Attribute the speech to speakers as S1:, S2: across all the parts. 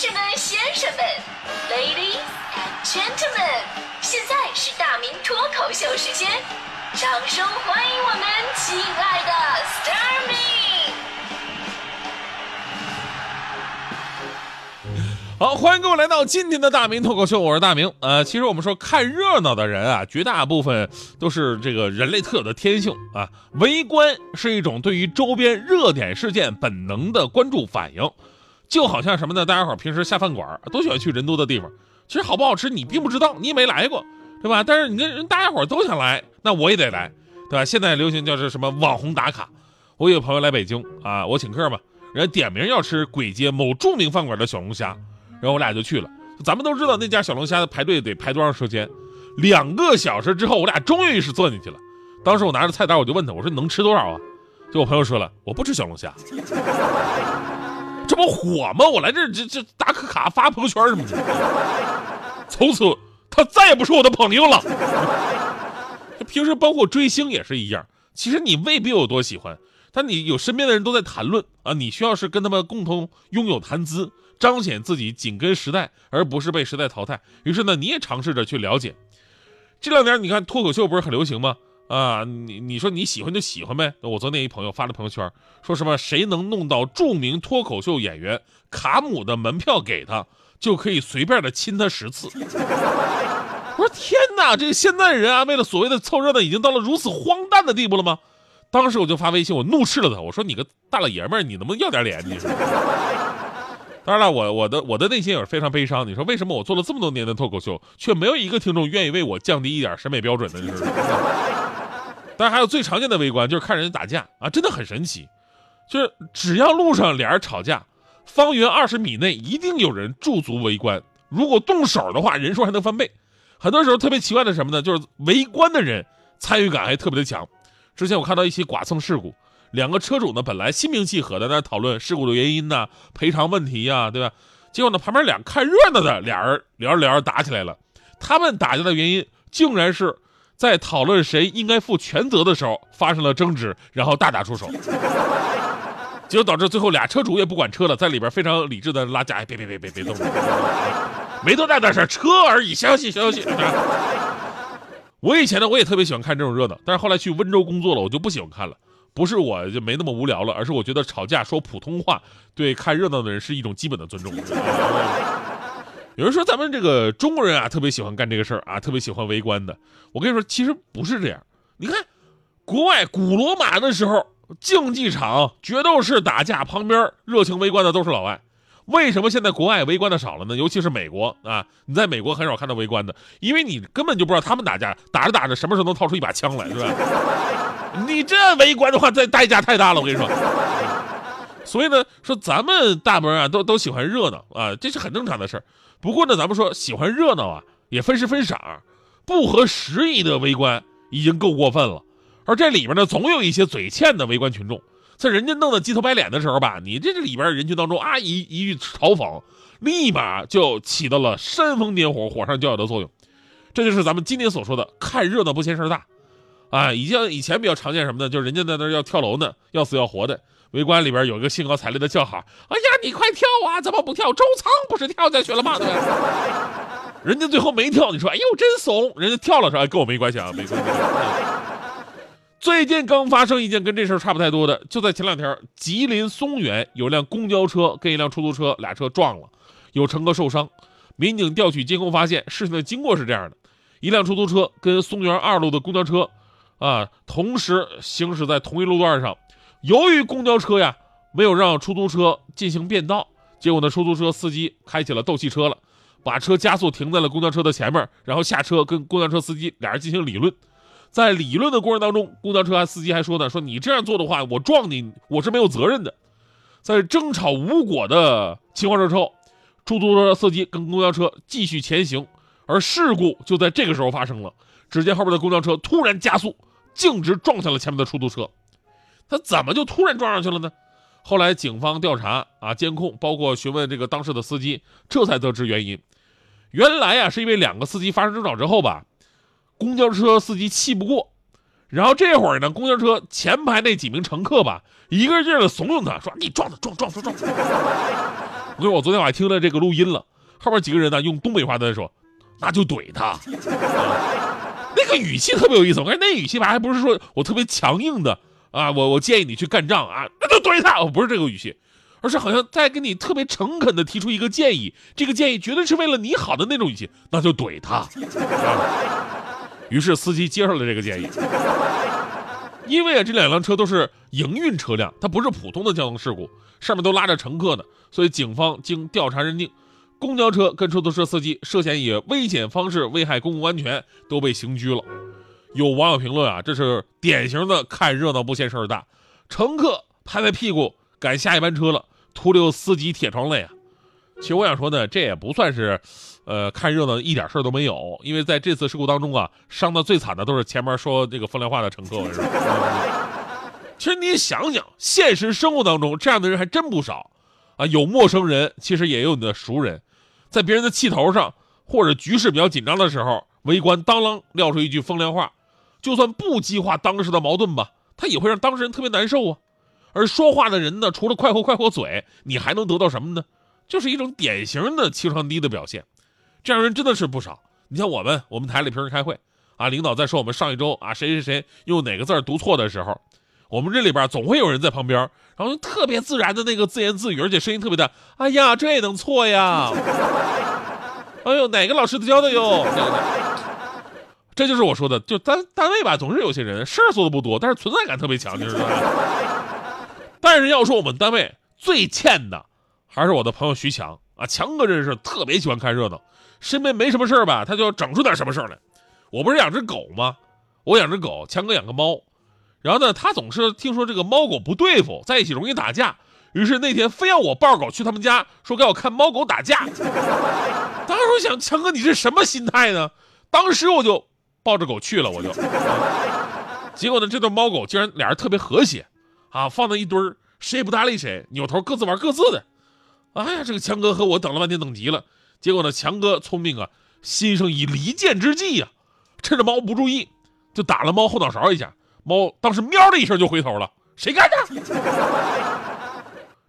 S1: 士们、先生们，Ladies and Gentlemen，现在是大明脱口秀时间，掌声欢迎我们亲爱的 s t a r m y
S2: 好，欢迎各位来到今天的大明脱口秀，我是大明。呃，其实我们说看热闹的人啊，绝大部分都是这个人类特有的天性啊。围观是一种对于周边热点事件本能的关注反应，就好像什么呢？大家伙平时下饭馆都喜欢去人多的地方，其实好不好吃你并不知道，你也没来过，对吧？但是你跟人大家伙都想来，那我也得来，对吧？现在流行叫是什么网红打卡。我有个朋友来北京啊，我请客嘛，人家点名要吃簋街某著名饭馆的小龙虾。然后我俩就去了，咱们都知道那家小龙虾排队得排多长时间，两个小时之后，我俩终于是坐进去了。当时我拿着菜单，我就问他，我说能吃多少啊？就我朋友说了，我不吃小龙虾，这不火吗？我来这这这打个卡发朋友圈什么的。从此他再也不是我的朋友了。平时包括追星也是一样，其实你未必有多喜欢，但你有身边的人都在谈论啊，你需要是跟他们共同拥有谈资。彰显自己紧跟时代，而不是被时代淘汰。于是呢，你也尝试着去了解。这两年你看脱口秀不是很流行吗？啊，你你说你喜欢就喜欢呗。我昨天一朋友发了朋友圈，说什么谁能弄到著名脱口秀演员卡姆的门票给他，就可以随便的亲他十次。我说天哪，这个现在人啊，为了所谓的凑热闹，已经到了如此荒诞的地步了吗？当时我就发微信，我怒斥了他，我说你个大老爷们儿，你能不能要点脸？你说。当然了，我我的我的内心也是非常悲伤。你说为什么我做了这么多年的脱口秀，却没有一个听众愿意为我降低一点审美标准呢？就是。当然还有最常见的围观，就是看人打架啊，真的很神奇。就是只要路上俩人吵架，方圆二十米内一定有人驻足围观。如果动手的话，人数还能翻倍。很多时候特别奇怪的什么呢？就是围观的人参与感还特别的强。之前我看到一起剐蹭事故。两个车主呢，本来心平气和的在讨论事故的原因呢、赔偿问题呀，对吧？结果呢，旁边俩看热闹的俩人聊着聊着打起来了。他们打架的原因，竟然是在讨论谁应该负全责的时候发生了争执，然后大打出手。结果导致最后俩车主也不管车了，在里边非常理智的拉架，哎，别别别别别动，没多大点事车而已，消息消息。我以前呢，我也特别喜欢看这种热闹，但是后来去温州工作了，我就不喜欢看了。不是我就没那么无聊了，而是我觉得吵架说普通话对看热闹的人是一种基本的尊重。有人说咱们这个中国人啊，特别喜欢干这个事儿啊，特别喜欢围观的。我跟你说，其实不是这样。你看，国外古罗马的时候，竞技场、决斗士打架，旁边热情围观的都是老外。为什么现在国外围观的少了呢？尤其是美国啊，你在美国很少看到围观的，因为你根本就不知道他们打架打着打着什么时候能掏出一把枪来，是吧？你这围观的话，这代价太大了，我跟你说。所以呢，说咱们大部分人啊，都都喜欢热闹啊，这是很正常的事儿。不过呢，咱们说喜欢热闹啊，也分时分色儿，不合时宜的围观已经够过分了。而这里边呢，总有一些嘴欠的围观群众，在人家弄得鸡头白脸的时候吧，你这这里边人群当中啊，一一句嘲讽，立马就起到了煽风点火、火上浇油的作用。这就是咱们今天所说的看热闹不嫌事大。啊，以前以前比较常见什么呢？就是人家在那要跳楼呢，要死要活的，围观里边有一个兴高采烈的叫好：“哎呀，你快跳啊！怎么不跳？周仓不是跳下去了吗？”对人家最后没跳，你说：“哎呦，真怂！”人家跳了，说：“哎，跟我没关系啊，没关系。”最近刚发生一件跟这事儿差不太多的，就在前两天，吉林松原有辆公交车跟一辆出租车俩车撞了，有乘客受伤。民警调取监控发现，事情的经过是这样的：一辆出租车跟松原二路的公交车。啊，同时行驶在同一路段上，由于公交车呀没有让出租车进行变道，结果呢，出租车司机开起了斗气车了，把车加速停在了公交车的前面，然后下车跟公交车司机俩人进行理论。在理论的过程当中，公交车司机还说呢，说你这样做的话，我撞你我是没有责任的。在争吵无果的情况之后，出租车司机跟公交车继续前行，而事故就在这个时候发生了。只见后边的公交车突然加速。径直撞向了前面的出租车，他怎么就突然撞上去了呢？后来警方调查啊，监控，包括询问这个当时的司机，这才得知原因。原来呀，是因为两个司机发生争吵之后吧，公交车司机气不过，然后这会儿呢，公交车前排那几名乘客吧，一个劲儿的怂恿他说：“你撞他，撞撞撞撞撞。”我说我昨天晚上听了这个录音了，后边几个人呢用东北话在说，那就怼他。那个语气特别有意思，我看那语气吧，还不是说我特别强硬的啊，我我建议你去干仗啊，那就怼他，我不是这个语气，而是好像在跟你特别诚恳的提出一个建议，这个建议绝对是为了你好的那种语气，那就怼他。于是司机接受了这个建议，因为啊这两辆车都是营运车辆，它不是普通的交通事故，上面都拉着乘客呢，所以警方经调查认定。公交车跟出租车司机涉嫌以危险方式危害公共安全，都被刑拘了。有网友评论啊，这是典型的看热闹不嫌事儿大，乘客拍拍屁股赶下一班车了，徒留司机铁窗泪啊。其实我想说呢，这也不算是，呃，看热闹一点事儿都没有，因为在这次事故当中啊，伤的最惨的都是前面说这个风凉话的乘客。其实你想想，现实生活当中这样的人还真不少啊，有陌生人，其实也有你的熟人。在别人的气头上，或者局势比较紧张的时候，围观当啷撂出一句风凉话，就算不激化当时的矛盾吧，他也会让当事人特别难受啊。而说话的人呢，除了快活快活嘴，你还能得到什么呢？就是一种典型的情商低的表现。这样人真的是不少。你像我们，我们台里平时开会啊，领导在说我们上一周啊谁谁谁用哪个字读错的时候。我们这里边总会有人在旁边，然后特别自然的那个自言自语，而且声音特别大。哎呀，这也能错呀？哎呦，哪个老师教的哟？这就是我说的，就单单位吧，总是有些人事儿做的不多，但是存在感特别强，你知道吗？但是要说我们单位最欠的，还是我的朋友徐强啊。强哥这是特别喜欢看热闹，身边没什么事儿吧，他就整出点什么事儿来。我不是养只狗吗？我养只狗，强哥养个猫。然后呢，他总是听说这个猫狗不对付，在一起容易打架，于是那天非要我抱狗去他们家，说给我看猫狗打架。当时我想，强哥你这什么心态呢？当时我就抱着狗去了，我就。结果呢，这对猫狗竟然俩人特别和谐，啊，放在一堆儿，谁也不搭理谁，扭头各自玩各自的。哎呀，这个强哥和我等了半天等急了。结果呢，强哥聪明啊，心生以离间之计呀，趁着猫不注意，就打了猫后脑勺一下。猫当时喵的一声就回头了，谁干的？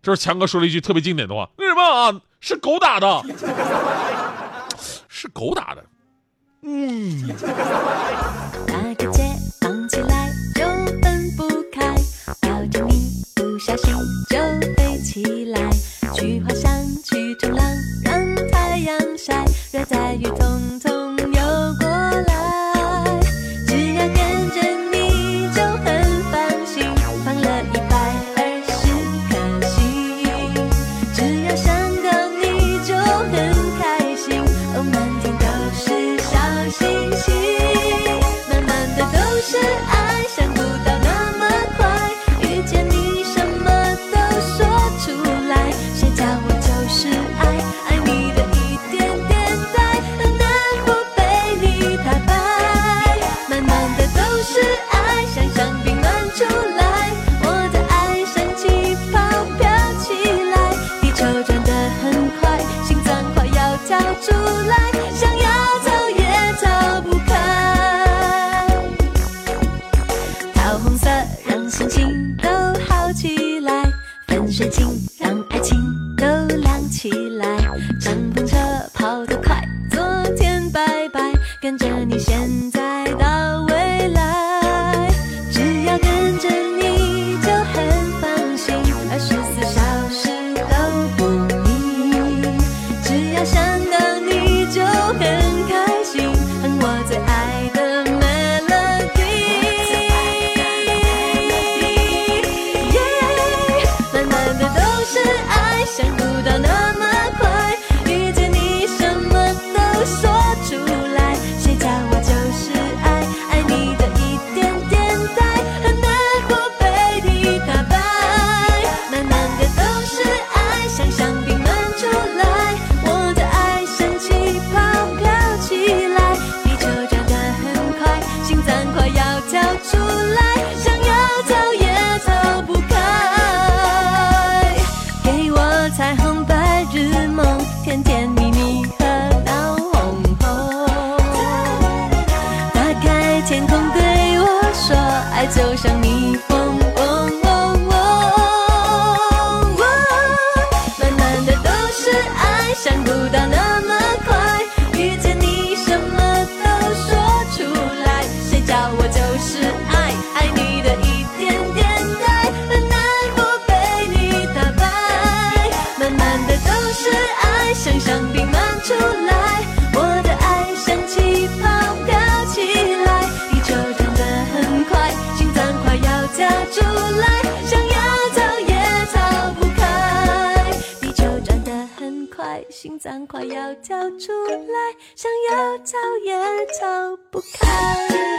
S2: 这是强哥说了一句特别经典的话：“为什么啊？是狗打的，是狗打的。”嗯。
S3: 心情都好起来，粉水晶脏快要跳出来，想要逃也逃不开。